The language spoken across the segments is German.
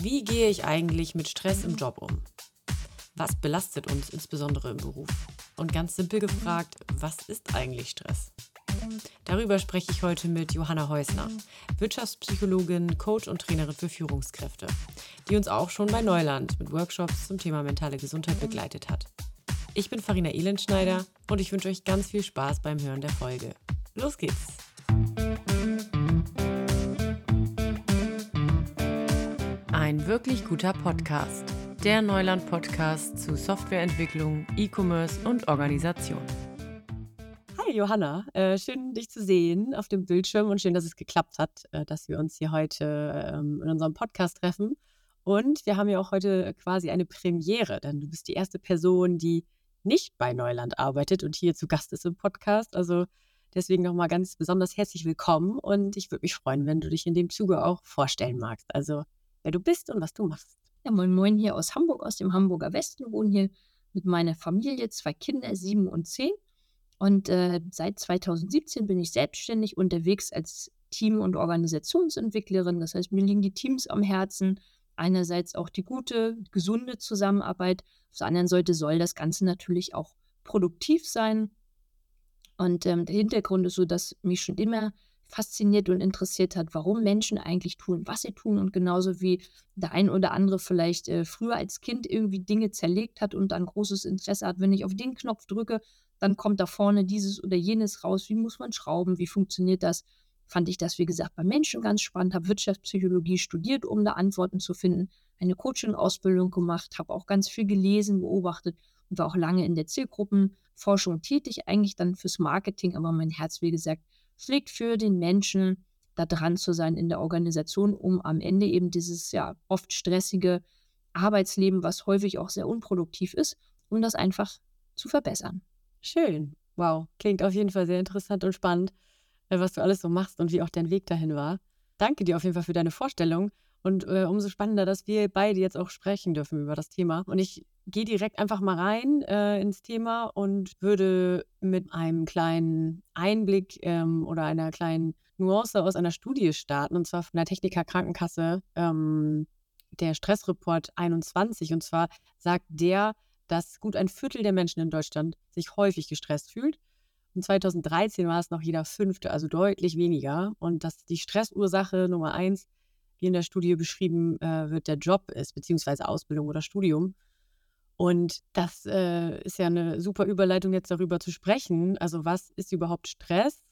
Wie gehe ich eigentlich mit Stress im Job um? Was belastet uns insbesondere im Beruf? Und ganz simpel gefragt, was ist eigentlich Stress? Darüber spreche ich heute mit Johanna Heusner, Wirtschaftspsychologin, Coach und Trainerin für Führungskräfte, die uns auch schon bei Neuland mit Workshops zum Thema mentale Gesundheit begleitet hat. Ich bin Farina Elendschneider und ich wünsche euch ganz viel Spaß beim Hören der Folge. Los geht's! Ein wirklich guter Podcast. Der Neuland-Podcast zu Softwareentwicklung, E-Commerce und Organisation. Hi Johanna, äh, schön dich zu sehen auf dem Bildschirm und schön, dass es geklappt hat, äh, dass wir uns hier heute ähm, in unserem Podcast treffen. Und wir haben ja auch heute quasi eine Premiere, denn du bist die erste Person, die nicht bei Neuland arbeitet und hier zu Gast ist im Podcast. Also deswegen nochmal ganz besonders herzlich willkommen und ich würde mich freuen, wenn du dich in dem Zuge auch vorstellen magst. Also wer du bist und was du machst. Ja, moin moin hier aus Hamburg, aus dem Hamburger Westen, wohne hier mit meiner Familie, zwei Kinder, sieben und zehn. Und äh, seit 2017 bin ich selbstständig unterwegs als Team- und Organisationsentwicklerin. Das heißt, mir liegen die Teams am Herzen. Einerseits auch die gute, gesunde Zusammenarbeit. Auf der anderen Seite soll das Ganze natürlich auch produktiv sein. Und ähm, der Hintergrund ist so, dass mich schon immer fasziniert und interessiert hat, warum Menschen eigentlich tun, was sie tun und genauso wie der ein oder andere vielleicht äh, früher als Kind irgendwie Dinge zerlegt hat und dann großes Interesse hat, wenn ich auf den Knopf drücke, dann kommt da vorne dieses oder jenes raus, wie muss man schrauben, wie funktioniert das, fand ich das, wie gesagt, bei Menschen ganz spannend, habe Wirtschaftspsychologie studiert, um da Antworten zu finden, eine Coaching-Ausbildung gemacht, habe auch ganz viel gelesen, beobachtet und war auch lange in der Zielgruppenforschung tätig, eigentlich dann fürs Marketing, aber mein Herz, wie gesagt, schlägt für den Menschen, da dran zu sein in der Organisation, um am Ende eben dieses ja oft stressige Arbeitsleben, was häufig auch sehr unproduktiv ist, um das einfach zu verbessern. Schön. Wow. Klingt auf jeden Fall sehr interessant und spannend, äh, was du alles so machst und wie auch dein Weg dahin war. Danke dir auf jeden Fall für deine Vorstellung. Und äh, umso spannender, dass wir beide jetzt auch sprechen dürfen über das Thema. Und ich gehe direkt einfach mal rein äh, ins Thema und würde mit einem kleinen Einblick ähm, oder einer kleinen Nuance aus einer Studie starten, und zwar von der Techniker Krankenkasse, ähm, der Stressreport 21. Und zwar sagt der, dass gut ein Viertel der Menschen in Deutschland sich häufig gestresst fühlt. Und 2013 war es noch jeder Fünfte, also deutlich weniger. Und dass die Stressursache Nummer eins, wie in der Studie beschrieben äh, wird, der Job ist, beziehungsweise Ausbildung oder Studium. Und das äh, ist ja eine super Überleitung, jetzt darüber zu sprechen. Also, was ist überhaupt Stress?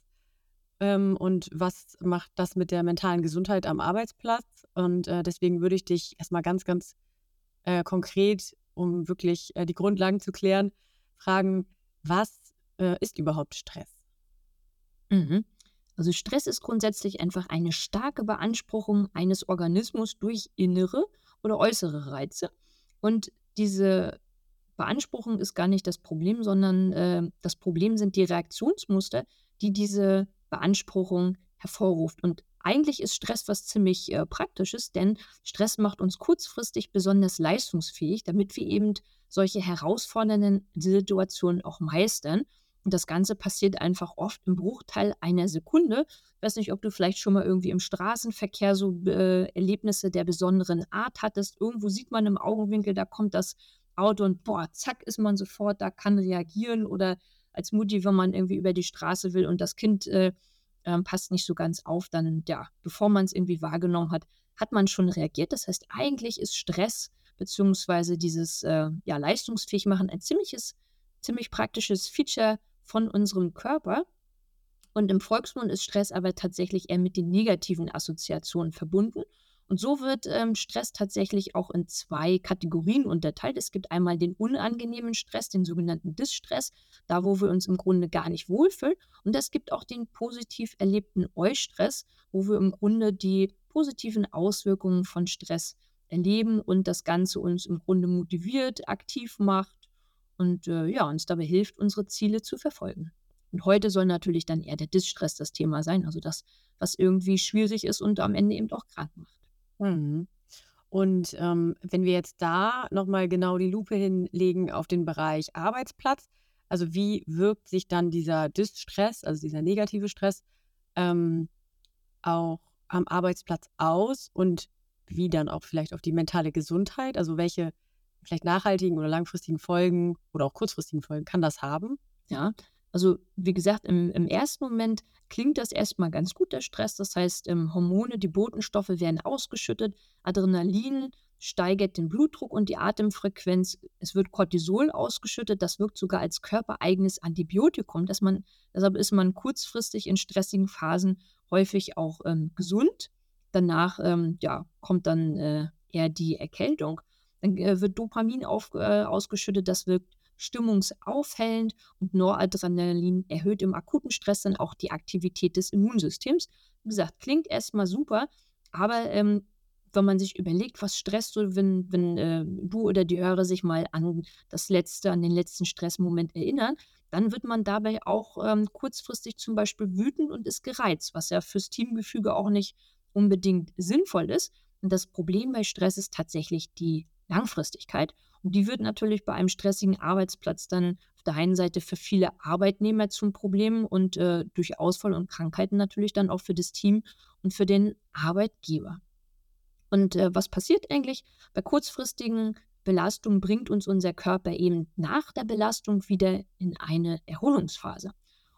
Ähm, und was macht das mit der mentalen Gesundheit am Arbeitsplatz? Und äh, deswegen würde ich dich erstmal ganz, ganz äh, konkret, um wirklich äh, die Grundlagen zu klären, fragen, was äh, ist überhaupt Stress? Mhm. Also Stress ist grundsätzlich einfach eine starke Beanspruchung eines Organismus durch innere oder äußere Reize. Und diese Beanspruchung ist gar nicht das Problem, sondern äh, das Problem sind die Reaktionsmuster, die diese Beanspruchung hervorruft. Und eigentlich ist Stress was ziemlich äh, Praktisches, denn Stress macht uns kurzfristig besonders leistungsfähig, damit wir eben solche herausfordernden Situationen auch meistern. Und das Ganze passiert einfach oft im Bruchteil einer Sekunde. Ich weiß nicht, ob du vielleicht schon mal irgendwie im Straßenverkehr so äh, Erlebnisse der besonderen Art hattest. Irgendwo sieht man im Augenwinkel, da kommt das Auto und boah, zack, ist man sofort, da kann reagieren oder als Mutti, wenn man irgendwie über die Straße will und das Kind äh, äh, passt nicht so ganz auf, dann, ja, bevor man es irgendwie wahrgenommen hat, hat man schon reagiert. Das heißt, eigentlich ist Stress beziehungsweise dieses äh, ja, leistungsfähig machen ein ziemliches, ziemlich praktisches Feature von unserem Körper. Und im Volksmund ist Stress aber tatsächlich eher mit den negativen Assoziationen verbunden. Und so wird ähm, Stress tatsächlich auch in zwei Kategorien unterteilt. Es gibt einmal den unangenehmen Stress, den sogenannten Distress, da wo wir uns im Grunde gar nicht wohlfühlen. Und es gibt auch den positiv erlebten Eustress, wo wir im Grunde die positiven Auswirkungen von Stress erleben und das Ganze uns im Grunde motiviert, aktiv macht und äh, ja, uns dabei hilft, unsere Ziele zu verfolgen. Und heute soll natürlich dann eher der Distress das Thema sein, also das, was irgendwie schwierig ist und am Ende eben auch krank macht. Mhm. Und ähm, wenn wir jetzt da nochmal genau die Lupe hinlegen auf den Bereich Arbeitsplatz, also wie wirkt sich dann dieser Distress, also dieser negative Stress, ähm, auch am Arbeitsplatz aus und wie dann auch vielleicht auf die mentale Gesundheit? Also welche vielleicht nachhaltigen oder langfristigen Folgen oder auch kurzfristigen Folgen kann das haben? Ja, also wie gesagt, im, im ersten Moment klingt das erstmal ganz gut, der Stress. Das heißt, ähm, Hormone, die Botenstoffe werden ausgeschüttet, Adrenalin steigert den Blutdruck und die Atemfrequenz. Es wird Cortisol ausgeschüttet, das wirkt sogar als körpereigenes Antibiotikum. Dass man, deshalb ist man kurzfristig in stressigen Phasen häufig auch ähm, gesund. Danach ähm, ja, kommt dann äh, eher die Erkältung. Dann äh, wird Dopamin auf, äh, ausgeschüttet, das wirkt stimmungsaufhellend und Noradrenalin erhöht im akuten Stress dann auch die Aktivität des Immunsystems. Wie gesagt, klingt erstmal super, aber ähm, wenn man sich überlegt, was stresst so, wenn, wenn äh, du oder die Hörer sich mal an das letzte, an den letzten Stressmoment erinnern, dann wird man dabei auch ähm, kurzfristig zum Beispiel wütend und ist gereizt, was ja fürs Teamgefüge auch nicht unbedingt sinnvoll ist. Und das Problem bei Stress ist tatsächlich die Langfristigkeit. Und die wird natürlich bei einem stressigen Arbeitsplatz dann auf der einen Seite für viele Arbeitnehmer zum Problem und äh, durch Ausfall und Krankheiten natürlich dann auch für das Team und für den Arbeitgeber. Und äh, was passiert eigentlich? Bei kurzfristigen Belastungen bringt uns unser Körper eben nach der Belastung wieder in eine Erholungsphase.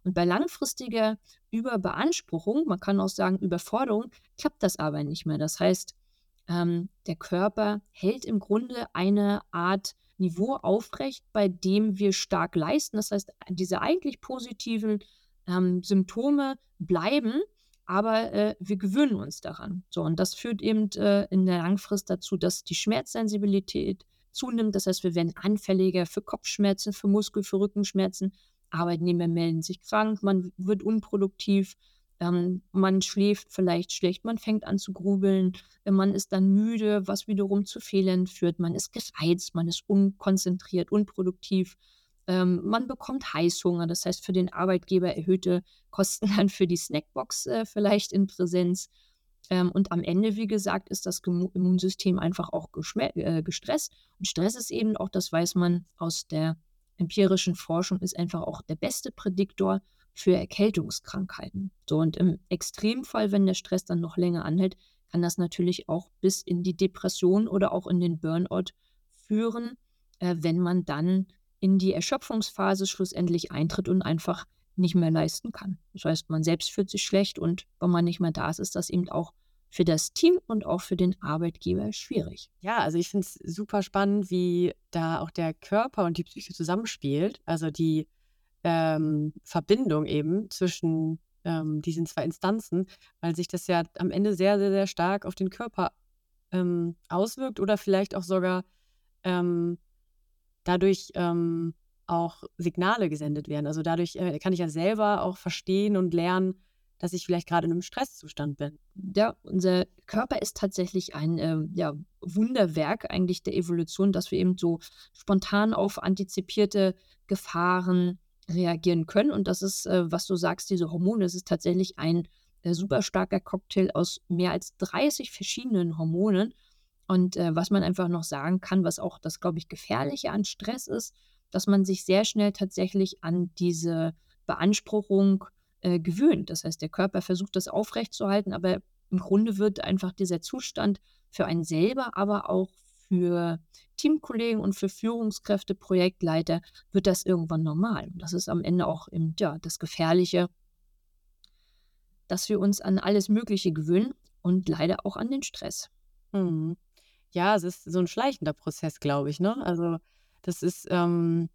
Und bei langfristiger Überbeanspruchung, man kann auch sagen Überforderung, klappt das aber nicht mehr. Das heißt, ähm, der Körper hält im Grunde eine Art Niveau aufrecht, bei dem wir stark leisten. Das heißt, diese eigentlich positiven ähm, Symptome bleiben, aber äh, wir gewöhnen uns daran. So, und das führt eben äh, in der Langfrist dazu, dass die Schmerzsensibilität zunimmt. Das heißt, wir werden anfälliger für Kopfschmerzen, für Muskel-, für Rückenschmerzen. Arbeitnehmer melden sich krank, man wird unproduktiv, ähm, man schläft vielleicht schlecht, man fängt an zu grubeln, äh, man ist dann müde, was wiederum zu Fehlern führt, man ist gereizt, man ist unkonzentriert, unproduktiv. Ähm, man bekommt Heißhunger, das heißt für den Arbeitgeber erhöhte Kosten dann für die Snackbox äh, vielleicht in Präsenz. Ähm, und am Ende, wie gesagt, ist das Immunsystem einfach auch äh, gestresst. Und Stress ist eben auch, das weiß man aus der empirischen Forschung, ist einfach auch der beste Prädiktor für Erkältungskrankheiten. So, und im Extremfall, wenn der Stress dann noch länger anhält, kann das natürlich auch bis in die Depression oder auch in den Burnout führen, äh, wenn man dann in die Erschöpfungsphase schlussendlich eintritt und einfach nicht mehr leisten kann. Das heißt, man selbst fühlt sich schlecht und wenn man nicht mehr da ist, ist das eben auch für das Team und auch für den Arbeitgeber schwierig. Ja, also ich finde es super spannend, wie da auch der Körper und die Psyche zusammenspielt. Also die ähm, Verbindung eben zwischen ähm, diesen zwei Instanzen, weil sich das ja am Ende sehr, sehr, sehr stark auf den Körper ähm, auswirkt oder vielleicht auch sogar ähm, dadurch ähm, auch Signale gesendet werden. Also dadurch äh, kann ich ja selber auch verstehen und lernen, dass ich vielleicht gerade in einem Stresszustand bin. Ja, unser Körper ist tatsächlich ein äh, ja, Wunderwerk eigentlich der Evolution, dass wir eben so spontan auf antizipierte Gefahren reagieren können. Und das ist, äh, was du sagst, diese Hormone, das ist tatsächlich ein äh, super starker Cocktail aus mehr als 30 verschiedenen Hormonen. Und äh, was man einfach noch sagen kann, was auch das, glaube ich, Gefährliche an Stress ist, dass man sich sehr schnell tatsächlich an diese Beanspruchung gewöhnt. Das heißt, der Körper versucht das aufrechtzuerhalten, aber im Grunde wird einfach dieser Zustand für einen selber, aber auch für Teamkollegen und für Führungskräfte, Projektleiter, wird das irgendwann normal. Und das ist am Ende auch eben, ja, das Gefährliche, dass wir uns an alles Mögliche gewöhnen und leider auch an den Stress. Mhm. Ja, es ist so ein schleichender Prozess, glaube ich, ne? Also, das ist, ähm,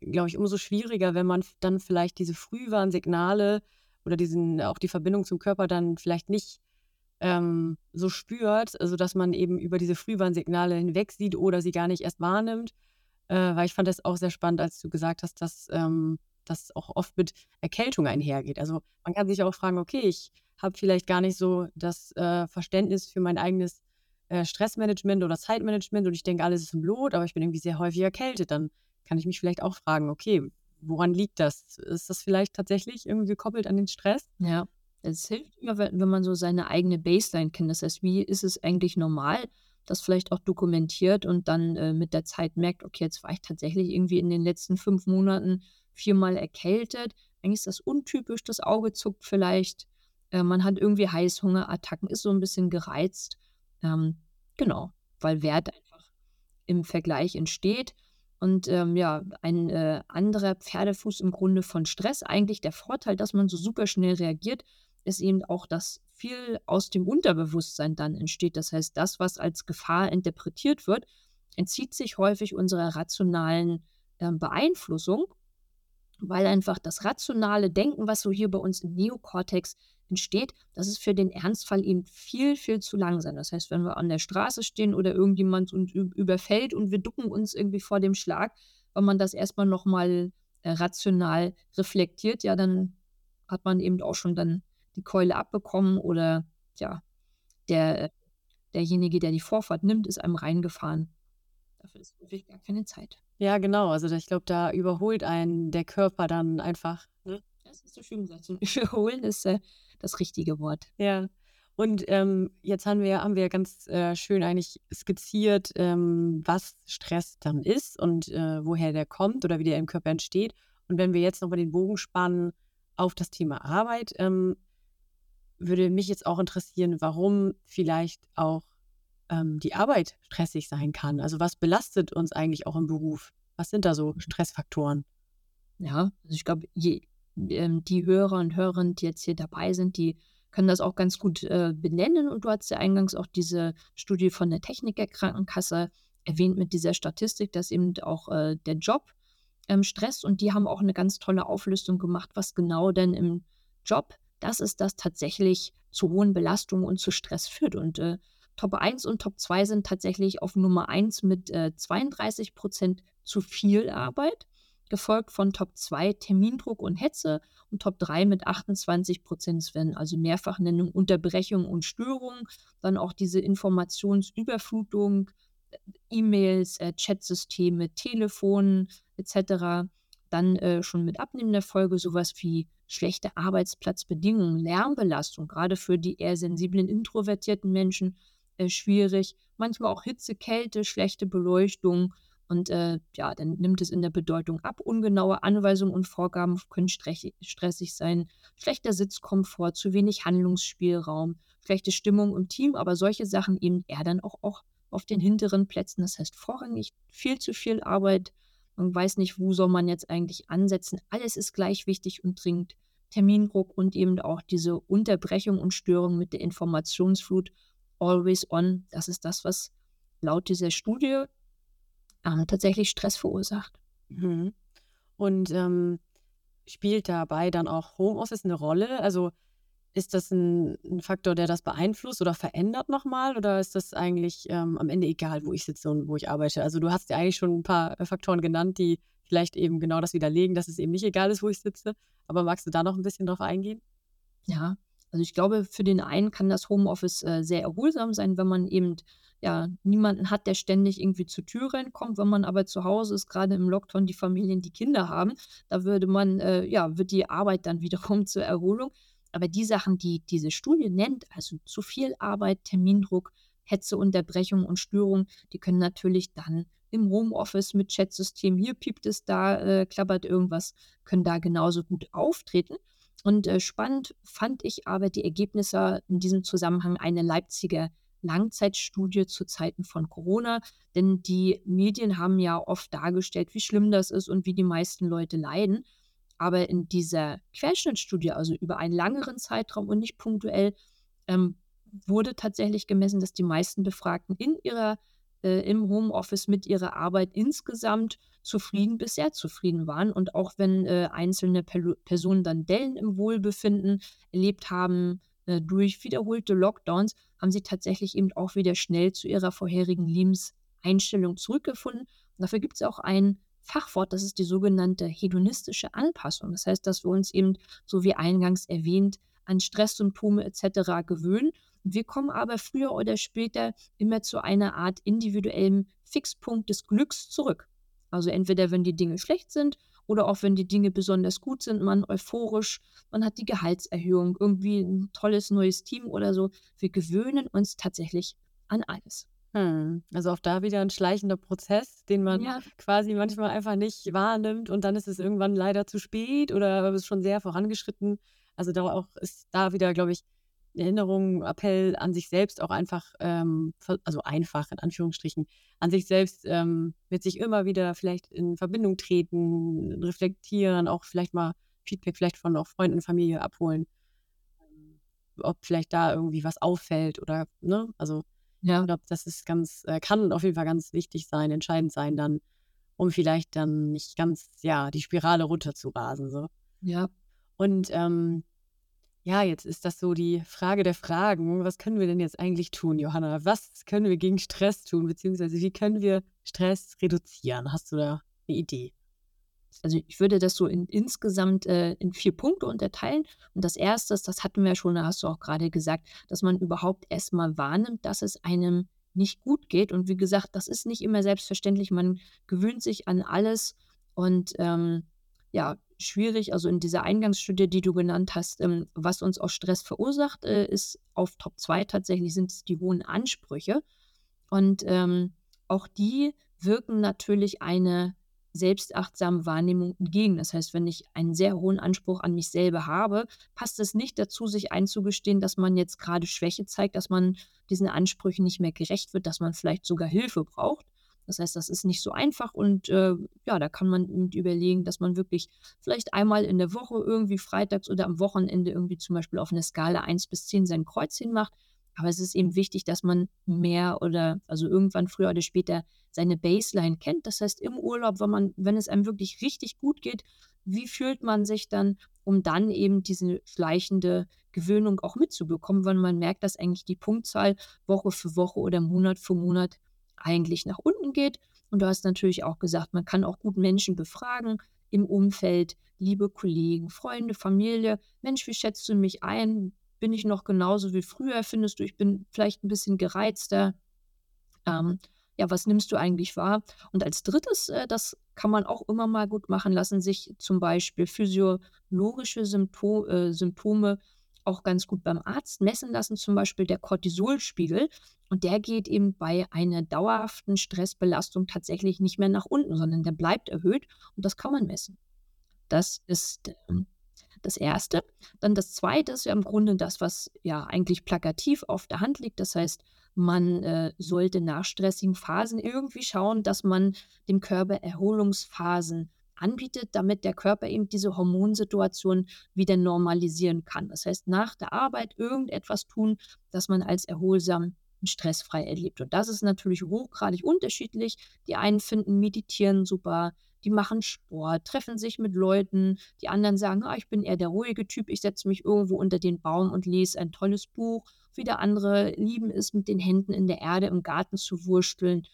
glaube ich, umso schwieriger, wenn man dann vielleicht diese Frühwarnsignale oder diesen auch die Verbindung zum Körper dann vielleicht nicht, ähm, so spürt, also dass man eben über diese Frühwarnsignale hinweg sieht oder sie gar nicht erst wahrnimmt. Äh, weil ich fand das auch sehr spannend, als du gesagt hast, dass ähm, das auch oft mit Erkältung einhergeht. Also, man kann sich auch fragen: „Okay, ich habe vielleicht gar nicht so das, äh, Verständnis für mein eigenes äh, Stressmanagement oder Zeitmanagement und ich denke, alles ist im Blut, aber ich bin irgendwie sehr häufig erkältet, dann kann ich mich vielleicht auch fragen, okay, woran liegt das? Ist das vielleicht tatsächlich irgendwie gekoppelt an den Stress? Ja, es hilft immer, wenn man so seine eigene Baseline kennt. Das heißt, wie ist es eigentlich normal, das vielleicht auch dokumentiert und dann äh, mit der Zeit merkt, okay, jetzt war ich tatsächlich irgendwie in den letzten fünf Monaten viermal erkältet. Eigentlich ist das untypisch, das Auge zuckt vielleicht. Äh, man hat irgendwie Heißhungerattacken, ist so ein bisschen gereizt. Ähm, Genau, weil Wert einfach im Vergleich entsteht. Und ähm, ja, ein äh, anderer Pferdefuß im Grunde von Stress, eigentlich der Vorteil, dass man so super schnell reagiert, ist eben auch, dass viel aus dem Unterbewusstsein dann entsteht. Das heißt, das, was als Gefahr interpretiert wird, entzieht sich häufig unserer rationalen äh, Beeinflussung, weil einfach das rationale Denken, was so hier bei uns im Neokortex entsteht, das ist für den Ernstfall eben viel, viel zu langsam. Das heißt, wenn wir an der Straße stehen oder irgendjemand uns überfällt und wir ducken uns irgendwie vor dem Schlag, wenn man das erstmal nochmal äh, rational reflektiert, ja, dann hat man eben auch schon dann die Keule abbekommen oder ja, der, derjenige, der die Vorfahrt nimmt, ist einem reingefahren. Dafür ist wirklich gar keine Zeit. Ja, genau. Also ich glaube, da überholt einen der Körper dann einfach. Ne? Das ist so schön gesagt. Überholen ist äh, das richtige Wort. Ja. Und ähm, jetzt haben wir, haben wir ganz äh, schön eigentlich skizziert, ähm, was Stress dann ist und äh, woher der kommt oder wie der im Körper entsteht. Und wenn wir jetzt nochmal den Bogen spannen auf das Thema Arbeit, ähm, würde mich jetzt auch interessieren, warum vielleicht auch ähm, die Arbeit stressig sein kann. Also was belastet uns eigentlich auch im Beruf? Was sind da so mhm. Stressfaktoren? Ja, also ich glaube, ähm, die Hörer und Hörerinnen, die jetzt hier dabei sind, die können das auch ganz gut äh, benennen. Und du hast ja eingangs auch diese Studie von der Technikerkrankenkasse erwähnt mit dieser Statistik, dass eben auch äh, der Job ähm, stresst. Und die haben auch eine ganz tolle Auflistung gemacht, was genau denn im Job das ist, das tatsächlich zu hohen Belastungen und zu Stress führt. Und äh, Top 1 und Top 2 sind tatsächlich auf Nummer 1 mit äh, 32 Prozent zu viel Arbeit, gefolgt von Top 2 Termindruck und Hetze und Top 3 mit 28 Prozent. Es werden also Mehrfachnennung, Unterbrechung und Störung, dann auch diese Informationsüberflutung, äh, E-Mails, äh, Chatsysteme, Telefon etc. Dann äh, schon mit abnehmender Folge sowas wie schlechte Arbeitsplatzbedingungen, Lärmbelastung, gerade für die eher sensiblen, introvertierten Menschen äh, schwierig. Manchmal auch Hitze, Kälte, schlechte Beleuchtung. Und äh, ja, dann nimmt es in der Bedeutung ab. Ungenaue Anweisungen und Vorgaben können stressig sein. Schlechter Sitzkomfort, zu wenig Handlungsspielraum, schlechte Stimmung im Team, aber solche Sachen eben eher dann auch, auch auf den hinteren Plätzen. Das heißt vorrangig viel zu viel Arbeit. Man weiß nicht, wo soll man jetzt eigentlich ansetzen. Alles ist gleich wichtig und dringend. Termindruck und eben auch diese Unterbrechung und Störung mit der Informationsflut always on. Das ist das, was laut dieser Studie ähm, tatsächlich Stress verursacht. Mhm. Und ähm, spielt dabei dann auch Homeoffice eine Rolle? Also ist das ein, ein Faktor, der das beeinflusst oder verändert nochmal? Oder ist das eigentlich ähm, am Ende egal, wo ich sitze und wo ich arbeite? Also du hast ja eigentlich schon ein paar äh, Faktoren genannt, die vielleicht eben genau das widerlegen, dass es eben nicht egal ist, wo ich sitze. Aber magst du da noch ein bisschen drauf eingehen? Ja, also ich glaube, für den einen kann das Homeoffice äh, sehr erholsam sein, wenn man eben ja niemanden hat, der ständig irgendwie zur Tür reinkommt. Wenn man aber zu Hause ist, gerade im Lockdown, die Familien, die Kinder haben, da würde man, äh, ja, wird die Arbeit dann wiederum zur Erholung. Aber die Sachen, die diese Studie nennt, also zu viel Arbeit, Termindruck, Hetzeunterbrechung und Störung, die können natürlich dann im Homeoffice mit Chatsystem, hier piept es, da äh, klappert irgendwas, können da genauso gut auftreten. Und äh, spannend fand ich aber die Ergebnisse in diesem Zusammenhang einer Leipziger Langzeitstudie zu Zeiten von Corona. Denn die Medien haben ja oft dargestellt, wie schlimm das ist und wie die meisten Leute leiden. Aber in dieser Querschnittstudie, also über einen langeren Zeitraum und nicht punktuell, ähm, wurde tatsächlich gemessen, dass die meisten Befragten in ihrer, äh, im Homeoffice mit ihrer Arbeit insgesamt zufrieden bis sehr zufrieden waren. Und auch wenn äh, einzelne per Personen dann Dellen im Wohlbefinden erlebt haben äh, durch wiederholte Lockdowns, haben sie tatsächlich eben auch wieder schnell zu ihrer vorherigen Lebenseinstellung zurückgefunden. Und dafür gibt es auch ein Fachwort, das ist die sogenannte hedonistische Anpassung. Das heißt, dass wir uns eben, so wie eingangs erwähnt, an Stresssymptome etc. gewöhnen. Wir kommen aber früher oder später immer zu einer Art individuellem Fixpunkt des Glücks zurück. Also entweder wenn die Dinge schlecht sind oder auch wenn die Dinge besonders gut sind, man euphorisch, man hat die Gehaltserhöhung, irgendwie ein tolles neues Team oder so. Wir gewöhnen uns tatsächlich an alles. Hm. Also auch da wieder ein schleichender Prozess, den man Ja. quasi manchmal einfach nicht wahrnimmt und dann ist es irgendwann leider zu spät oder es ist schon sehr vorangeschritten. Also da auch ist da wieder, glaube ich, Erinnerung, Appell an sich selbst auch einfach, ähm, also einfach in Anführungsstrichen, an sich selbst ähm, mit sich immer wieder vielleicht in Verbindung treten, reflektieren, auch vielleicht mal Feedback vielleicht von auch Freunden, Familie abholen, ähm, ob vielleicht da irgendwie was auffällt oder, ne, also ja. ich glaube, das ist ganz, äh, kann auf jeden Fall ganz wichtig sein, entscheidend sein dann, um vielleicht dann nicht ganz, ja, die Spirale runter zu rasen, so. Ja. Und ähm, ja, jetzt ist das so die Frage der Fragen. Was können wir denn jetzt eigentlich tun, Johanna? Was können wir gegen Stress tun, beziehungsweise wie können wir Stress reduzieren? Hast du da eine Idee? Also ich würde das so in, insgesamt äh, in vier Punkte unterteilen. Und das erste, das hatten wir schon, da hast du auch gerade gesagt, dass man überhaupt erstmal wahrnimmt, dass es einem nicht gut geht. Und wie gesagt, das ist nicht immer selbstverständlich. Man gewöhnt sich an alles und ähm, ja, schwierig. Also in dieser Eingangsstudie, die du genannt hast, ähm, was uns auch Stress verursacht, äh, ist auf Top 2 tatsächlich sind es die hohen Ansprüche. Und ähm, auch die wirken natürlich eine selbstachtsame Wahrnehmung entgegen. Das heißt, wenn ich einen sehr hohen Anspruch an mich selber habe, passt es nicht dazu, sich einzugestehen, dass man jetzt gerade Schwäche zeigt, dass man diesen Ansprüchen nicht mehr gerecht wird, dass man vielleicht sogar Hilfe braucht. Das heißt, das ist nicht so einfach und äh, ja, da kann man überlegen, dass man wirklich vielleicht einmal in der Woche irgendwie freitags oder am Wochenende irgendwie zum Beispiel auf eine Skala 1 bis 10 sein Kreuzchen macht. Aber es ist eben wichtig, dass man mehr oder also irgendwann früher oder später seine Baseline kennt. Das heißt, im Urlaub, wenn man, wenn es einem wirklich richtig gut geht, wie fühlt man sich dann, um dann eben diese schleichende Gewöhnung auch mitzubekommen, wenn man merkt, dass eigentlich die Punktzahl Woche für Woche oder Monat für Monat eigentlich nach unten geht. Und du hast natürlich auch gesagt, man kann auch gut Menschen befragen im Umfeld, liebe Kollegen, Freunde, Familie. Mensch, wie schätzt du mich ein? Bin ich noch genauso wie früher? Findest du, ich bin vielleicht ein bisschen gereizter? Ähm, ja, was nimmst du eigentlich wahr? Und als drittes, äh, das kann man auch immer mal gut machen lassen, sich zum Beispiel physiologische Sympto äh, Symptome auch ganz gut beim Arzt messen lassen, zum Beispiel der Cortisolspiegel. Und der geht eben bei einer dauerhaften Stressbelastung tatsächlich nicht mehr nach unten, sondern der bleibt erhöht und das kann man messen. Das ist ähm, das Erste. Dann das Zweite ist ja im Grunde das, was ja eigentlich plakativ auf der Hand liegt. Das heißt, man äh, sollte nach stressigen Phasen irgendwie schauen, dass man dem Körper Erholungsphasen anbietet, damit der Körper eben diese Hormonsituation wieder normalisieren kann. Das heißt, nach der Arbeit irgendetwas tun, das man als erholsam und stressfrei erlebt. Und das ist natürlich hochgradig unterschiedlich. Die einen finden Meditieren super, die machen Sport, treffen sich mit Leuten. Die anderen sagen, ah, ich bin eher der ruhige Typ, ich setze mich irgendwo unter den Baum und lese ein tolles Buch. Wieder andere lieben es, mit den Händen in der Erde im Garten zu wursteln.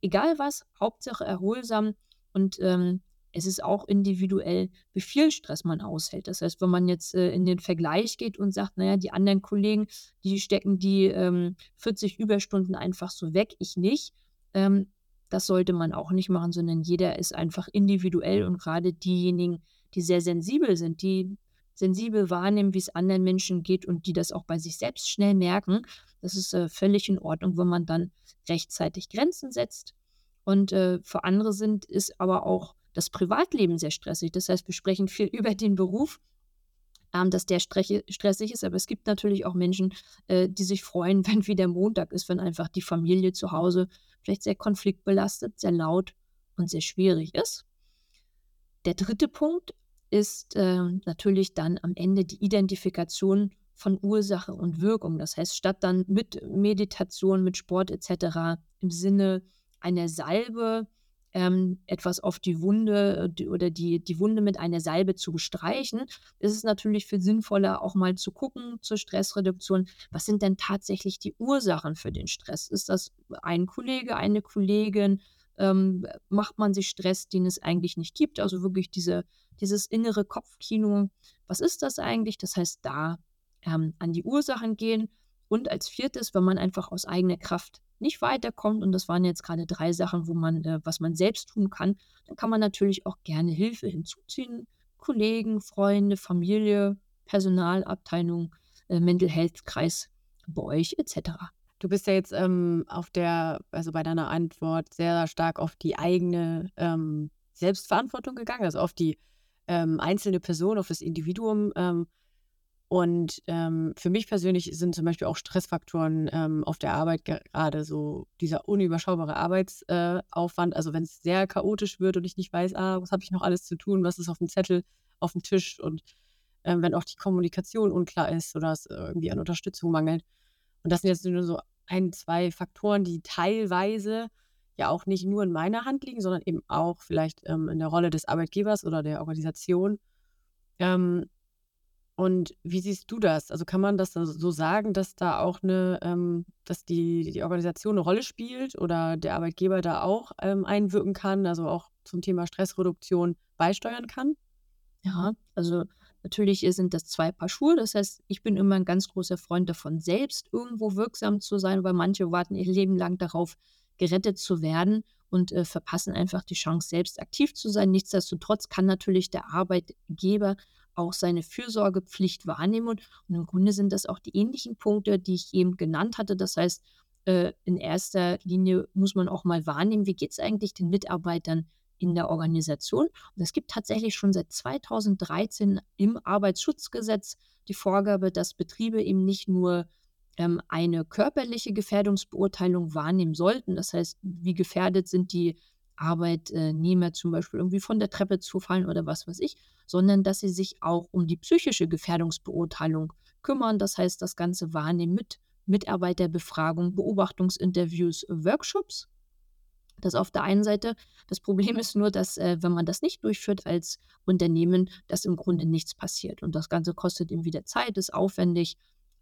Egal was, Hauptsache erholsam. Und ähm, es ist auch individuell, wie viel Stress man aushält. Das heißt, wenn man jetzt äh, in den Vergleich geht und sagt, naja, die anderen Kollegen, die stecken die ähm, 40 Überstunden einfach so weg, ich nicht, ähm, das sollte man auch nicht machen, sondern jeder ist einfach individuell und gerade diejenigen, die sehr sensibel sind, die sensibel wahrnehmen, wie es anderen Menschen geht und die das auch bei sich selbst schnell merken, das ist äh, völlig in Ordnung, wenn man dann rechtzeitig Grenzen setzt. Und äh, für andere sind, ist aber auch das Privatleben sehr stressig. Das heißt, wir sprechen viel über den Beruf, ähm, dass der stressig ist. Aber es gibt natürlich auch Menschen, äh, die sich freuen, wenn wieder Montag ist, wenn einfach die Familie zu Hause vielleicht sehr konfliktbelastet, sehr laut und sehr schwierig ist. Der dritte Punkt ist äh, natürlich dann am Ende die Identifikation von Ursache und Wirkung. Das heißt, statt dann mit Meditation, mit Sport etc. im Sinne einer Salbe ähm, etwas auf die Wunde äh, oder die, die Wunde mit einer Salbe zu bestreichen, ist es natürlich viel sinnvoller, auch mal zu gucken zur Stressreduktion, was sind denn tatsächlich die Ursachen für den Stress? Ist das ein Kollege, eine Kollegin? Ähm, macht man sich Stress, den es eigentlich nicht gibt? Also wirklich diese, dieses innere Kopfkino. Was ist das eigentlich? Das heißt, da ähm, an die Ursachen gehen. Und als viertes, wenn man einfach aus eigener Kraft nicht weiterkommt, und das waren jetzt gerade drei Sachen, wo man, äh, was man selbst tun kann, dann kann man natürlich auch gerne Hilfe hinzuziehen. Kollegen, Freunde, Familie, Personalabteilung, äh, Mental Health Kreis bei euch etc. Du bist ja jetzt ähm, auf der, also bei deiner Antwort sehr stark auf die eigene ähm, Selbstverantwortung gegangen, also auf die ähm, einzelne Person, auf das Individuum. Und ähm, für mich persönlich sind zum Beispiel auch Stressfaktoren ähm, auf der Arbeit gerade so dieser unüberschaubare Arbeitsaufwand. Äh, also wenn es sehr chaotisch wird und ich nicht weiß, ah, was habe ich noch alles zu tun, was ist auf dem Zettel, auf dem Tisch und ähm, wenn auch die Kommunikation unklar ist oder es irgendwie an Unterstützung mangelt. Und das sind jetzt nur so ein, zwei Faktoren, die teilweise ja auch nicht nur in meiner Hand liegen, sondern eben auch vielleicht ähm, in der Rolle des Arbeitgebers oder der Organisation. Ähm, und wie siehst du das? Also kann man das so sagen, dass da auch eine, ähm, dass die, die Organisation eine Rolle spielt oder der Arbeitgeber da auch ähm, einwirken kann, also auch zum Thema Stressreduktion beisteuern kann? Ja, also natürlich sind das zwei Paar Schuhe. Das heißt, ich bin immer ein ganz großer Freund davon, selbst irgendwo wirksam zu sein, weil manche warten ihr Leben lang darauf, gerettet zu werden und äh, verpassen einfach die Chance, selbst aktiv zu sein. Nichtsdestotrotz kann natürlich der Arbeitgeber auch seine Fürsorgepflicht wahrnehmen. Und, im Grunde sind das auch die ähnlichen Punkte, die ich eben genannt hatte. Das heißt, äh, in erster Linie muss man auch mal wahrnehmen, wie geht es eigentlich den Mitarbeitern in der Organisation. Und es gibt tatsächlich schon seit 2013 im Arbeitsschutzgesetz die Vorgabe, dass Betriebe eben nicht nur ähm, eine körperliche Gefährdungsbeurteilung wahrnehmen sollten. Das heißt, wie gefährdet sind die Arbeitnehmer zum Beispiel irgendwie von der Treppe zu fallen oder was weiß ich, sondern dass sie sich auch um die psychische Gefährdungsbeurteilung kümmern. Das heißt, das Ganze wahrnehmen mit Mitarbeiterbefragung, Beobachtungsinterviews, Workshops. Das auf der einen Seite. Das Problem ist nur, dass äh, wenn man das nicht durchführt als Unternehmen, dass im Grunde nichts passiert. Und das Ganze kostet ihm wieder Zeit, ist aufwendig.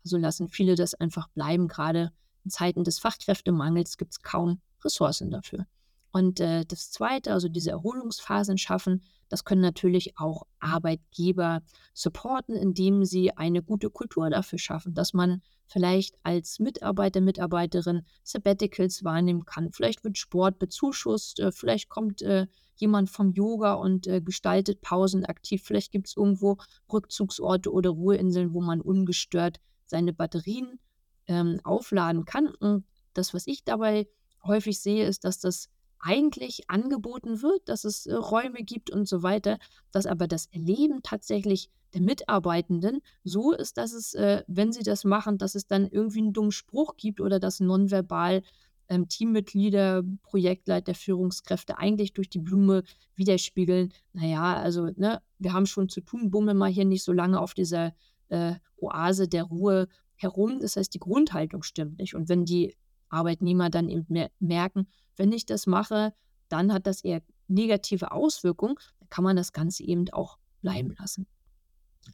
Also lassen viele das einfach bleiben. Gerade in Zeiten des Fachkräftemangels gibt es kaum Ressourcen dafür. Und äh, das Zweite, also diese Erholungsphasen schaffen, das können natürlich auch Arbeitgeber supporten, indem sie eine gute Kultur dafür schaffen, dass man vielleicht als Mitarbeiter, Mitarbeiterin Sabbaticals wahrnehmen kann. Vielleicht wird Sport bezuschusst, äh, vielleicht kommt äh, jemand vom Yoga und äh, gestaltet Pausen aktiv. Vielleicht gibt es irgendwo Rückzugsorte oder Ruheinseln, wo man ungestört seine Batterien ähm, aufladen kann. Und das, was ich dabei häufig sehe, ist, dass das eigentlich angeboten wird, dass es äh, Räume gibt und so weiter, dass aber das Erleben tatsächlich der Mitarbeitenden so ist, dass es, äh, wenn sie das machen, dass es dann irgendwie einen dummen Spruch gibt oder dass nonverbal ähm, Teammitglieder, Projektleiter, Führungskräfte eigentlich durch die Blume widerspiegeln, naja, also ne, wir haben schon zu tun, bummeln mal hier nicht so lange auf dieser äh, Oase der Ruhe herum. Das heißt, die Grundhaltung stimmt nicht. Und wenn die Arbeitnehmer dann eben merken, wenn ich das mache, dann hat das eher negative Auswirkungen, dann kann man das Ganze eben auch bleiben lassen.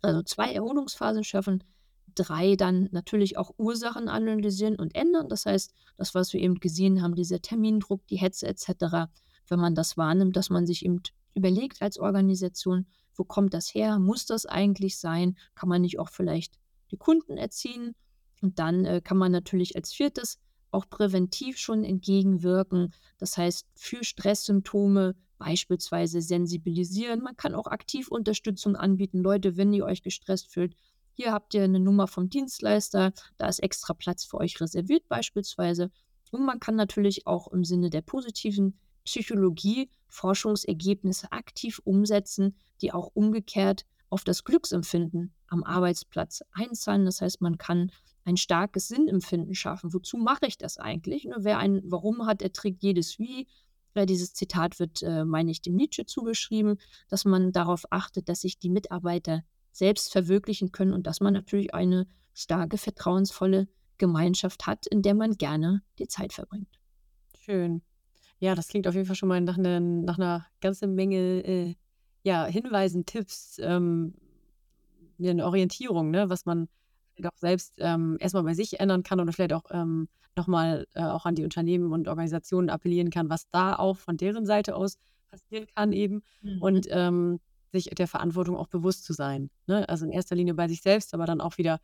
Also zwei Erholungsphasen schaffen, drei dann natürlich auch Ursachen analysieren und ändern. Das heißt, das, was wir eben gesehen haben, dieser Termindruck, die Hetze etc., wenn man das wahrnimmt, dass man sich eben überlegt als Organisation, wo kommt das her? Muss das eigentlich sein? Kann man nicht auch vielleicht die Kunden erziehen? Und dann äh, kann man natürlich als viertes auch präventiv schon entgegenwirken. Das heißt, für Stresssymptome beispielsweise sensibilisieren. Man kann auch aktiv Unterstützung anbieten. Leute, wenn ihr euch gestresst fühlt, hier habt ihr eine Nummer vom Dienstleister, da ist extra Platz für euch reserviert beispielsweise. Und man kann natürlich auch im Sinne der positiven Psychologie Forschungsergebnisse aktiv umsetzen, die auch umgekehrt auf das Glücksempfinden am Arbeitsplatz einzahlen. Das heißt, man kann ein starkes Sinnempfinden schaffen. Wozu mache ich das eigentlich? Nur wer ein Warum hat, er trägt jedes Wie. Ja, dieses Zitat wird, äh, meine ich, dem Nietzsche zugeschrieben, dass man darauf achtet, dass sich die Mitarbeiter selbst verwirklichen können und dass man natürlich eine starke, vertrauensvolle Gemeinschaft hat, in der man gerne die Zeit verbringt. Schön. Ja, das klingt auf jeden Fall schon mal nach, ne, nach einer ganzen Menge äh, ja, Hinweisen, Tipps, ähm, eine Orientierung, ne, was man auch selbst ähm, erstmal bei sich ändern kann oder vielleicht auch ähm, nochmal äh, auch an die Unternehmen und Organisationen appellieren kann, was da auch von deren Seite aus passieren kann eben mhm. und ähm, sich der Verantwortung auch bewusst zu sein. Ne? Also in erster Linie bei sich selbst, aber dann auch wieder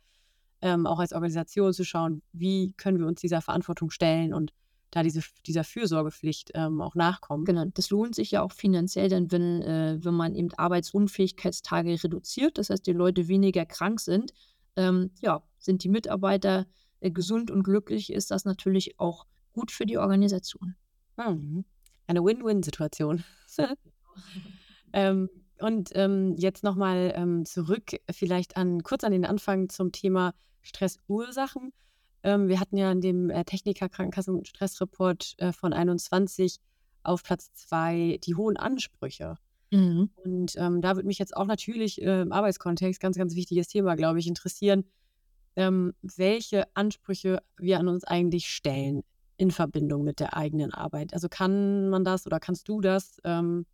ähm, auch als Organisation zu schauen, wie können wir uns dieser Verantwortung stellen und da diese, dieser Fürsorgepflicht ähm, auch nachkommen. Genau, das lohnt sich ja auch finanziell, denn wenn, äh, wenn man eben Arbeitsunfähigkeitstage reduziert, das heißt, die Leute weniger krank sind, ähm, ja, sind die Mitarbeiter äh, gesund und glücklich, ist das natürlich auch gut für die Organisation. Mhm. Eine Win-Win-Situation. ähm, Und ähm, jetzt nochmal ähm, zurück, vielleicht an kurz an den Anfang zum Thema Stressursachen. Ähm, wir hatten ja in dem äh, Techniker Krankenkassen Stressreport äh, von 21 auf Platz 2 die hohen Ansprüche. Mhm. Und ähm, da würde mich jetzt auch natürlich äh, im Arbeitskontext ganz, ganz wichtiges Thema, glaube ich, interessieren, ähm, welche Ansprüche wir an uns eigentlich stellen in Verbindung mit der eigenen Arbeit. Also kann man das oder kannst du das ähm,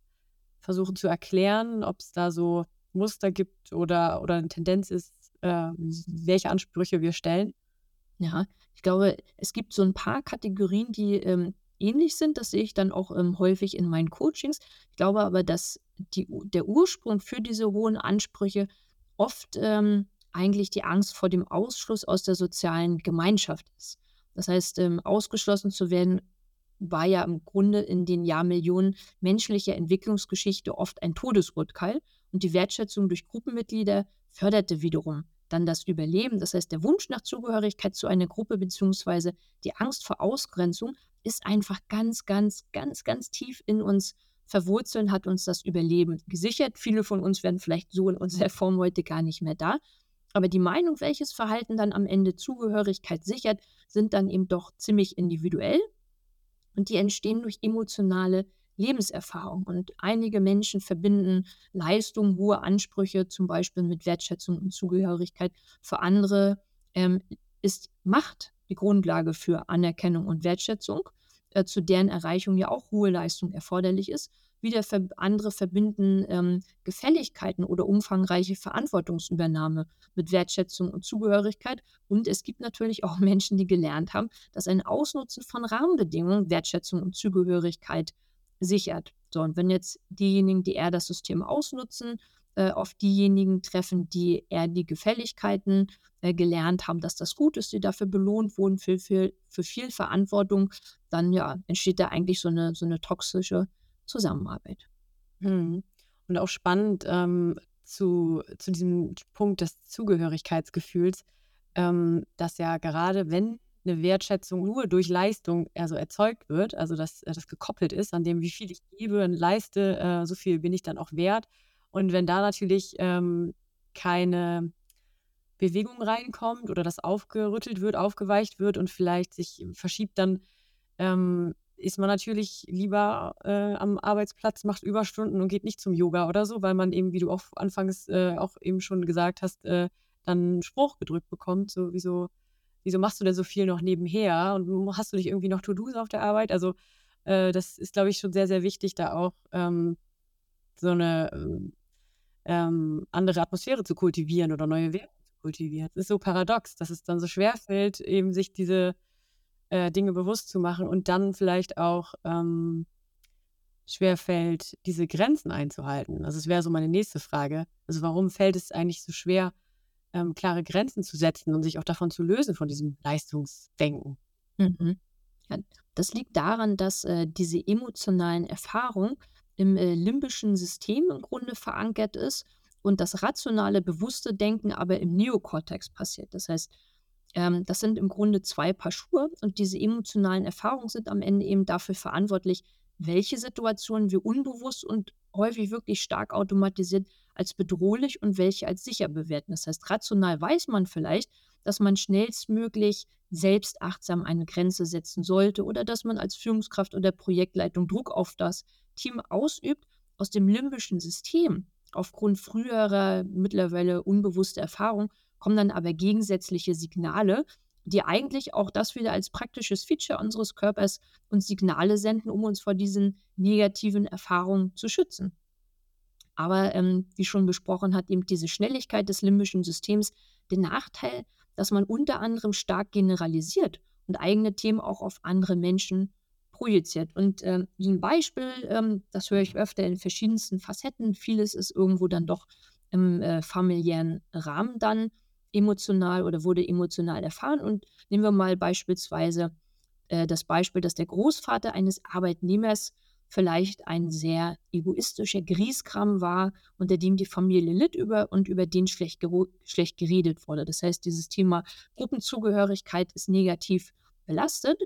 versuchen zu erklären, ob es da so Muster gibt oder, oder eine Tendenz ist, äh, welche Ansprüche wir stellen? Ja, ich glaube, es gibt so ein paar Kategorien, die ähm, ähnlich sind. Das sehe ich dann auch ähm, häufig in meinen Coachings. Ich glaube aber, dass die, der Ursprung für diese hohen Ansprüche oft ähm, eigentlich die Angst vor dem Ausschluss aus der sozialen Gemeinschaft ist. Das heißt, ähm, ausgeschlossen zu werden, war ja im Grunde in den Jahrmillionen menschlicher Entwicklungsgeschichte oft ein Todesurteil und die Wertschätzung durch Gruppenmitglieder förderte wiederum dann das Überleben. Das heißt, der Wunsch nach Zugehörigkeit zu einer Gruppe bzw. die Angst vor Ausgrenzung ist einfach ganz, ganz, ganz, ganz tief in uns verwurzelt, hat uns das Überleben gesichert. Viele von uns werden vielleicht so in unserer Form heute gar nicht mehr da. Aber die Meinung, welches Verhalten dann am Ende Zugehörigkeit sichert, sind dann eben doch ziemlich individuell und die entstehen durch emotionale Lebenserfahrung. Und einige Menschen verbinden Leistung, hohe Ansprüche, zum Beispiel mit Wertschätzung und Zugehörigkeit. Für andere ähm, ist Macht die Grundlage für Anerkennung und Wertschätzung, äh, zu deren Erreichung ja auch hohe Leistung erforderlich ist. Wieder ver andere verbinden ähm, Gefälligkeiten oder umfangreiche Verantwortungsübernahme mit Wertschätzung und Zugehörigkeit. Und es gibt natürlich auch Menschen, die gelernt haben, dass ein Ausnutzen von Rahmenbedingungen Wertschätzung und Zugehörigkeit sichert. So, und wenn jetzt diejenigen, die eher das System ausnutzen, äh, auf diejenigen treffen, die eher die Gefälligkeiten äh, gelernt haben, dass das gut ist, die dafür belohnt wurden für, für, für viel Verantwortung, dann ja, entsteht da eigentlich so eine, so eine toxische Zusammenarbeit. Mhm. Und auch spannend ähm, zu, zu diesem Punkt des Zugehörigkeitsgefühls, ähm, dass ja gerade wenn eine Wertschätzung nur durch Leistung also erzeugt wird, also dass äh, das gekoppelt ist an dem, wie viel ich gebe und leiste, äh, so viel bin ich dann auch wert. Und wenn da natürlich ähm, keine Bewegung reinkommt oder das aufgerüttelt wird, aufgeweicht wird und vielleicht sich verschiebt, dann ähm, ist man natürlich lieber äh, am Arbeitsplatz, macht Überstunden und geht nicht zum Yoga oder so, weil man eben, wie du auch anfangs äh, auch eben schon gesagt hast, äh, dann einen Spruch gedrückt bekommt, so wieso, wieso machst du denn so viel noch nebenher und hast du nicht irgendwie noch To-Dos auf der Arbeit? Also äh, das ist, glaube ich, schon sehr, sehr wichtig, da auch ähm, so eine ähm, andere Atmosphäre zu kultivieren oder neue Werte zu kultivieren. Es ist so paradox, dass es dann so schwer fällt, eben sich diese äh, Dinge bewusst zu machen und dann vielleicht auch ähm, schwerfällt, diese Grenzen einzuhalten. Also es wäre so meine nächste Frage. Also warum fällt es eigentlich so schwer, ähm, klare Grenzen zu setzen und sich auch davon zu lösen, von diesem Leistungsdenken? Mhm. Ja, das liegt daran, dass äh, diese emotionalen Erfahrungen im äh, limbischen System im Grunde verankert ist und das rationale, bewusste Denken aber im Neokortex passiert. Das heißt, ähm, das sind im Grunde zwei Paar Schuhe und diese emotionalen Erfahrungen sind am Ende eben dafür verantwortlich, welche Situationen wir unbewusst und häufig wirklich stark automatisiert als bedrohlich und welche als sicher bewerten. Das heißt, rational weiß man vielleicht, dass man schnellstmöglich selbst achtsam eine Grenze setzen sollte oder dass man als Führungskraft oder Projektleitung Druck auf das Team ausübt aus dem limbischen System aufgrund früherer, mittlerweile unbewusster Erfahrung kommen dann aber gegensätzliche Signale, die eigentlich auch das wieder als praktisches Feature unseres Körpers uns Signale senden, um uns vor diesen negativen Erfahrungen zu schützen. Aber ähm, wie schon besprochen hat eben diese Schnelligkeit des limbischen Systems den Nachteil, dass man unter anderem stark generalisiert und eigene Themen auch auf andere Menschen projiziert. Und ähm, ein Beispiel, ähm, das höre ich öfter in verschiedensten Facetten. Vieles ist irgendwo dann doch im äh, familiären Rahmen dann emotional oder wurde emotional erfahren. Und nehmen wir mal beispielsweise äh, das Beispiel, dass der Großvater eines Arbeitnehmers vielleicht ein sehr egoistischer Grieskram war, unter dem die Familie litt über und über den schlecht, schlecht geredet wurde. Das heißt, dieses Thema Gruppenzugehörigkeit ist negativ belastet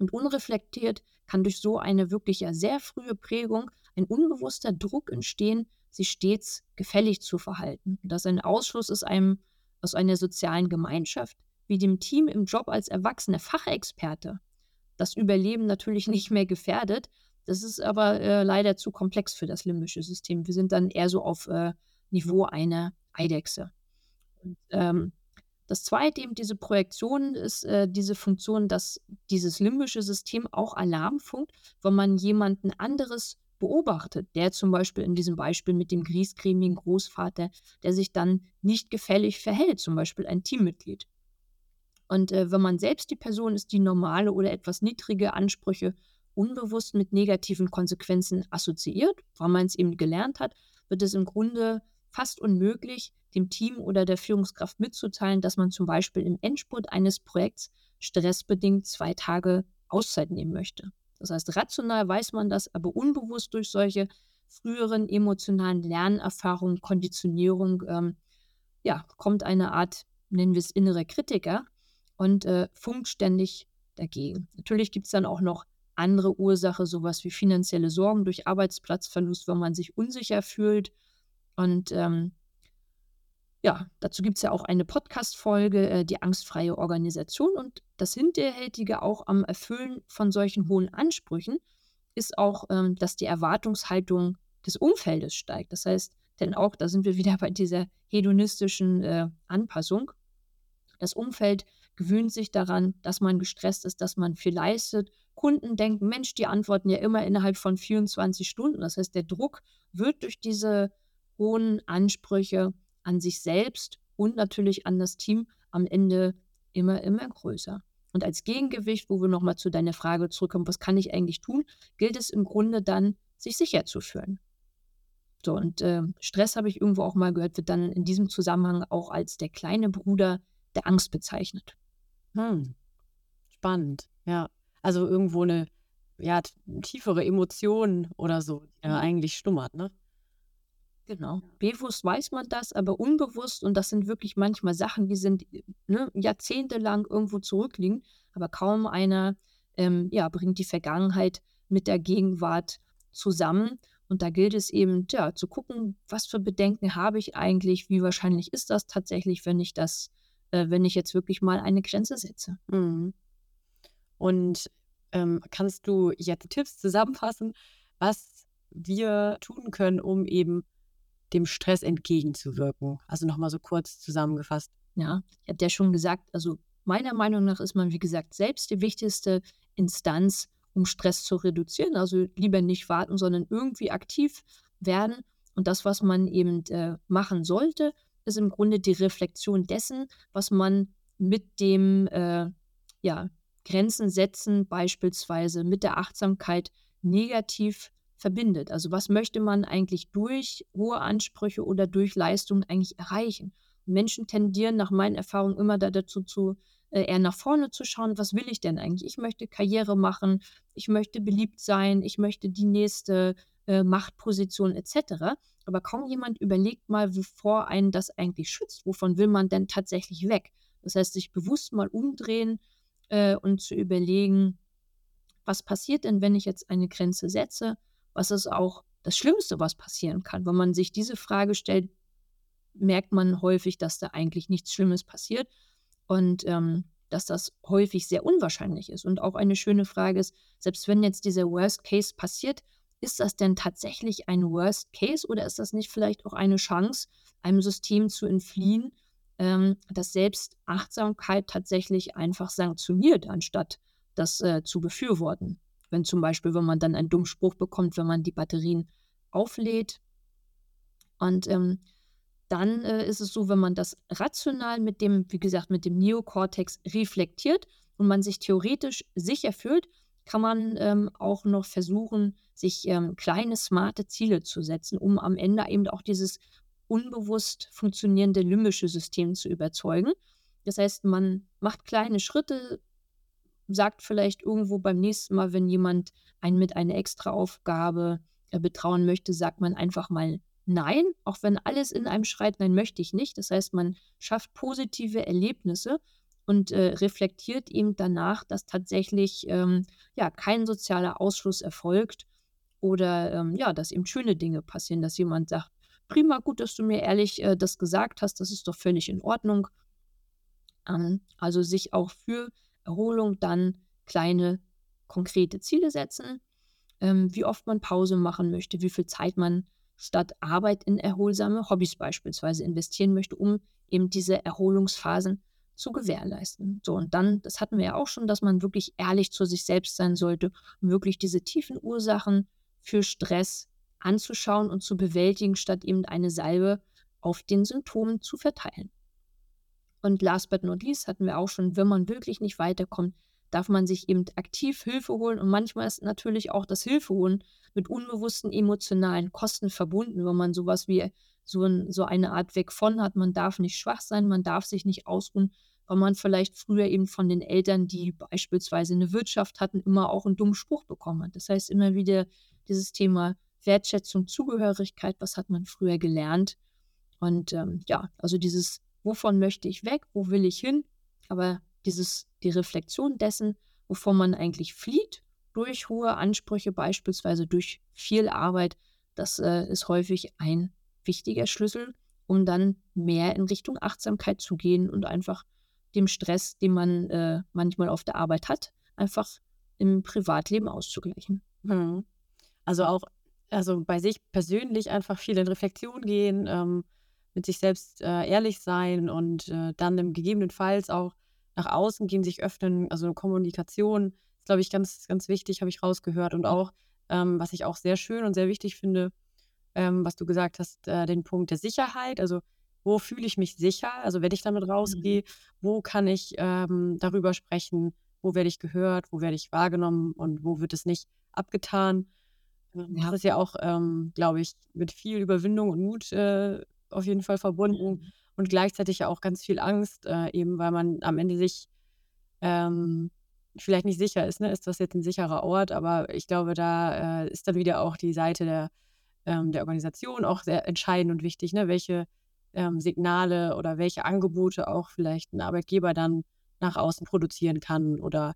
und unreflektiert kann durch so eine wirklich ja sehr frühe Prägung ein unbewusster Druck entstehen, sich stets gefällig zu verhalten. dass ein Ausschluss ist einem aus einer sozialen Gemeinschaft, wie dem Team im Job als erwachsener Fachexperte, das Überleben natürlich nicht mehr gefährdet. Das ist aber äh, leider zu komplex für das limbische System. Wir sind dann eher so auf äh, Niveau einer Eidechse. Und, ähm, das zweite, eben diese Projektion, ist äh, diese Funktion, dass dieses limbische System auch Alarm funkt, wenn man jemanden anderes beobachtet, der zum Beispiel in diesem Beispiel mit dem griesgrämigen Großvater, der sich dann nicht gefällig verhält, zum Beispiel ein Teammitglied. Und äh, wenn man selbst die Person ist, die normale oder etwas niedrige Ansprüche unbewusst mit negativen Konsequenzen assoziiert, weil man es eben gelernt hat, wird es im Grunde fast unmöglich, dem Team oder der Führungskraft mitzuteilen, dass man zum Beispiel im Endspurt eines Projekts stressbedingt zwei Tage Auszeit nehmen möchte. Das heißt, rational weiß man das, aber unbewusst durch solche früheren emotionalen Lernerfahrungen, Konditionierung, ähm, ja, kommt eine Art, nennen wir es innere Kritiker und äh, funkt ständig dagegen. Natürlich gibt es dann auch noch andere Ursachen, sowas wie finanzielle Sorgen durch Arbeitsplatzverlust, wenn man sich unsicher fühlt und ähm, ja, dazu gibt es ja auch eine Podcast-Folge, äh, die angstfreie Organisation. Und das Hinterhältige auch am Erfüllen von solchen hohen Ansprüchen ist auch, ähm, dass die Erwartungshaltung des Umfeldes steigt. Das heißt, denn auch, da sind wir wieder bei dieser hedonistischen äh, Anpassung. Das Umfeld gewöhnt sich daran, dass man gestresst ist, dass man viel leistet. Kunden denken, Mensch, die antworten ja immer innerhalb von 24 Stunden. Das heißt, der Druck wird durch diese hohen Ansprüche an sich selbst und natürlich an das Team am Ende immer, immer größer. Und als Gegengewicht, wo wir nochmal zu deiner Frage zurückkommen, was kann ich eigentlich tun, gilt es im Grunde dann, sich sicher zu fühlen. So, und äh, Stress habe ich irgendwo auch mal gehört, wird dann in diesem Zusammenhang auch als der kleine Bruder der Angst bezeichnet. Hm. Spannend, ja. Also irgendwo eine ja, tiefere Emotion oder so, die da mhm. eigentlich schlummert, ne? Genau. Bewusst weiß man das, aber unbewusst, und das sind wirklich manchmal Sachen, die sind ne, jahrzehntelang irgendwo zurückliegen, aber kaum einer ähm, ja, bringt die Vergangenheit mit der Gegenwart zusammen. Und da gilt es eben, ja, zu gucken, was für Bedenken habe ich eigentlich, wie wahrscheinlich ist das tatsächlich, wenn ich das, äh, wenn ich jetzt wirklich mal eine Grenze setze. Mhm. Und ähm, kannst du jetzt Tipps zusammenfassen, was wir tun können, um eben dem Stress entgegenzuwirken? Also nochmal so kurz zusammengefasst. Ja, ich habe ja schon gesagt, also meiner Meinung nach ist man, wie gesagt, selbst die wichtigste Instanz, um Stress zu reduzieren. Also lieber nicht warten, sondern irgendwie aktiv werden. Und das, was man eben äh, machen sollte, ist im Grunde die Reflexion dessen, was man mit dem äh, ja, Grenzen setzen, beispielsweise mit der Achtsamkeit negativ verbindet. Also was möchte man eigentlich durch hohe Ansprüche oder durch Leistung eigentlich erreichen? Menschen tendieren nach meinen Erfahrungen immer da dazu zu, äh, eher nach vorne zu schauen, was will ich denn eigentlich? Ich möchte Karriere machen, ich möchte beliebt sein, ich möchte die nächste äh, Machtposition etc. Aber kaum jemand überlegt mal, wovor einen das eigentlich schützt. Wovon will man denn tatsächlich weg? Das heißt, sich bewusst mal umdrehen äh, und zu überlegen, was passiert denn, wenn ich jetzt eine Grenze setze? Was ist auch das Schlimmste, was passieren kann. Wenn man sich diese Frage stellt, merkt man häufig, dass da eigentlich nichts Schlimmes passiert und ähm, dass das häufig sehr unwahrscheinlich ist. Und auch eine schöne Frage ist, selbst wenn jetzt dieser Worst Case passiert, ist das denn tatsächlich ein Worst Case oder ist das nicht vielleicht auch eine Chance, einem System zu entfliehen, ähm, das selbst Achtsamkeit tatsächlich einfach sanktioniert, anstatt das äh, zu befürworten? Wenn zum Beispiel, wenn man dann einen dummen Spruch bekommt, wenn man die Batterien auflädt. Und ähm, dann äh, ist es so, wenn man das rational mit dem, wie gesagt, mit dem Neokortex reflektiert und man sich theoretisch sicher fühlt, kann man ähm, auch noch versuchen, sich ähm, kleine, smarte Ziele zu setzen, um am Ende eben auch dieses unbewusst funktionierende limbische System zu überzeugen. Das heißt, man macht kleine Schritte, sagt vielleicht irgendwo beim nächsten Mal, wenn jemand einen mit einer Extraaufgabe äh, betrauen möchte, sagt man einfach mal Nein, auch wenn alles in einem schreit, nein, möchte ich nicht. Das heißt, man schafft positive Erlebnisse und äh, reflektiert eben danach, dass tatsächlich ähm, ja, kein sozialer Ausschluss erfolgt oder ähm, ja, dass eben schöne Dinge passieren, dass jemand sagt, prima, gut, dass du mir ehrlich äh, das gesagt hast, das ist doch völlig in Ordnung. Ähm, also sich auch für Erholung dann kleine konkrete Ziele setzen, ähm, wie oft man Pause machen möchte, wie viel Zeit man statt Arbeit in erholsame Hobbys beispielsweise investieren möchte, um eben diese Erholungsphasen zu gewährleisten. So, und dann, das hatten wir ja auch schon, dass man wirklich ehrlich zu sich selbst sein sollte, um wirklich diese tiefen Ursachen für Stress anzuschauen und zu bewältigen, statt eben eine Salbe auf den Symptomen zu verteilen. Und last but not least hatten wir auch schon, wenn man wirklich nicht weiterkommt, darf man sich eben aktiv Hilfe holen. Und manchmal ist natürlich auch das Hilfeholen mit unbewussten emotionalen Kosten verbunden, wenn man sowas wie so, ein, so eine Art Weg von hat. Man darf nicht schwach sein, man darf sich nicht ausruhen, weil man vielleicht früher eben von den Eltern, die beispielsweise eine Wirtschaft hatten, immer auch einen dummen Spruch bekommen hat. Das heißt immer wieder dieses Thema Wertschätzung, Zugehörigkeit, was hat man früher gelernt. Und ähm, ja, also dieses, wovon möchte ich weg, wo will ich hin, aber dieses, die Reflexion dessen, wovon man eigentlich flieht, durch hohe Ansprüche, beispielsweise durch viel Arbeit, das äh, ist häufig ein wichtiger Schlüssel, um dann mehr in Richtung Achtsamkeit zu gehen und einfach dem Stress, den man äh, manchmal auf der Arbeit hat, einfach im Privatleben auszugleichen. Mhm. Also auch also bei sich persönlich einfach viel in Reflexion gehen, ähm, mit sich selbst äh, ehrlich sein und äh, dann im gegebenenfalls auch nach außen gehen, sich öffnen. Also Kommunikation ist, glaube ich, ganz, ganz wichtig, habe ich rausgehört. Und auch, ähm, was ich auch sehr schön und sehr wichtig finde, ähm, was du gesagt hast, äh, den Punkt der Sicherheit. Also wo fühle ich mich sicher? Also wenn ich damit rausgehe, mhm. wo kann ich ähm, darüber sprechen? Wo werde ich gehört? Wo werde ich wahrgenommen? Und wo wird es nicht abgetan? Ähm, ja. Das ist ja auch, ähm, glaube ich, mit viel Überwindung und Mut äh, auf jeden Fall verbunden mhm. und gleichzeitig ja auch ganz viel Angst, äh, eben weil man am Ende sich ähm, vielleicht nicht sicher ist, ne? ist das jetzt ein sicherer Ort, aber ich glaube, da äh, ist dann wieder auch die Seite der, ähm, der Organisation auch sehr entscheidend und wichtig, ne? welche ähm, Signale oder welche Angebote auch vielleicht ein Arbeitgeber dann nach außen produzieren kann oder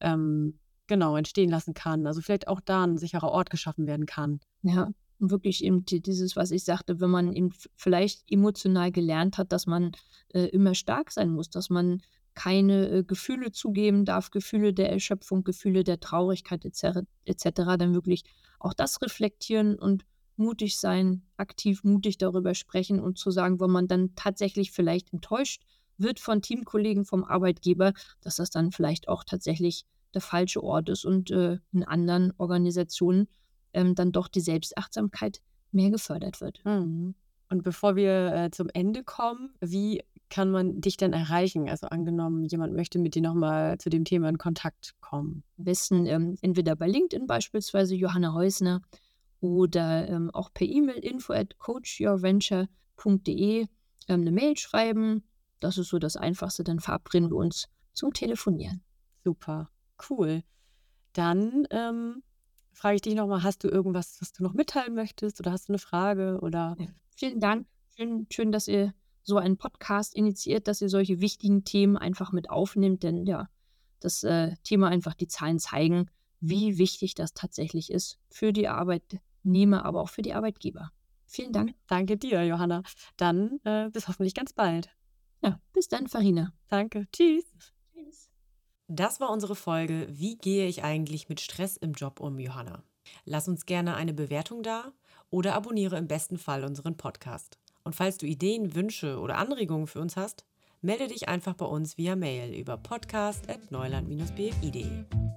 ähm, genau entstehen lassen kann. Also vielleicht auch da ein sicherer Ort geschaffen werden kann. Ja, und wirklich eben dieses, was ich sagte, wenn man eben vielleicht emotional gelernt hat, dass man äh, immer stark sein muss, dass man keine äh, Gefühle zugeben darf, Gefühle der Erschöpfung, Gefühle der Traurigkeit etc., etc., dann wirklich auch das reflektieren und mutig sein, aktiv mutig darüber sprechen und zu sagen, wo man dann tatsächlich vielleicht enttäuscht wird von Teamkollegen, vom Arbeitgeber, dass das dann vielleicht auch tatsächlich der falsche Ort ist und äh, in anderen Organisationen ähm, dann doch die Selbstachtsamkeit mehr gefördert wird. Mhm. Und bevor wir äh, zum Ende kommen, wie kann man dich denn erreichen? Also angenommen, jemand möchte mit dir nochmal zu dem Thema in Kontakt kommen. Am besten ähm, entweder bei LinkedIn beispielsweise Johanna Heusner oder ähm, auch per E-Mail info at coachyourventure.de ähm, eine Mail schreiben. Das ist so das Einfachste. Dann verabreden wir uns zum Telefonieren. Super, cool. Dann ähm, frage ich dich nochmal, hast du irgendwas, was du noch mitteilen möchtest oder hast du eine Frage? Oder? Ja. Vielen Dank. Schön, schön, dass ihr so einen Podcast initiiert, dass ihr solche wichtigen Themen einfach mit aufnimmt. Denn ja, das äh, Thema einfach die Zahlen zeigen, wie wichtig das tatsächlich ist für die Arbeitnehmer, aber auch für die Arbeitgeber. Vielen Dank. Danke dir, Johanna. Dann äh, bis hoffentlich ganz bald. Ja, bis dann, Farina. Danke. Tschüss. Tschüss. Das war unsere Folge Wie gehe ich eigentlich mit Stress im Job um, Johanna? Lass uns gerne eine Bewertung da oder abonniere im besten Fall unseren Podcast. Und falls du Ideen, Wünsche oder Anregungen für uns hast, melde dich einfach bei uns via Mail über podcast.neuland-bfi.de.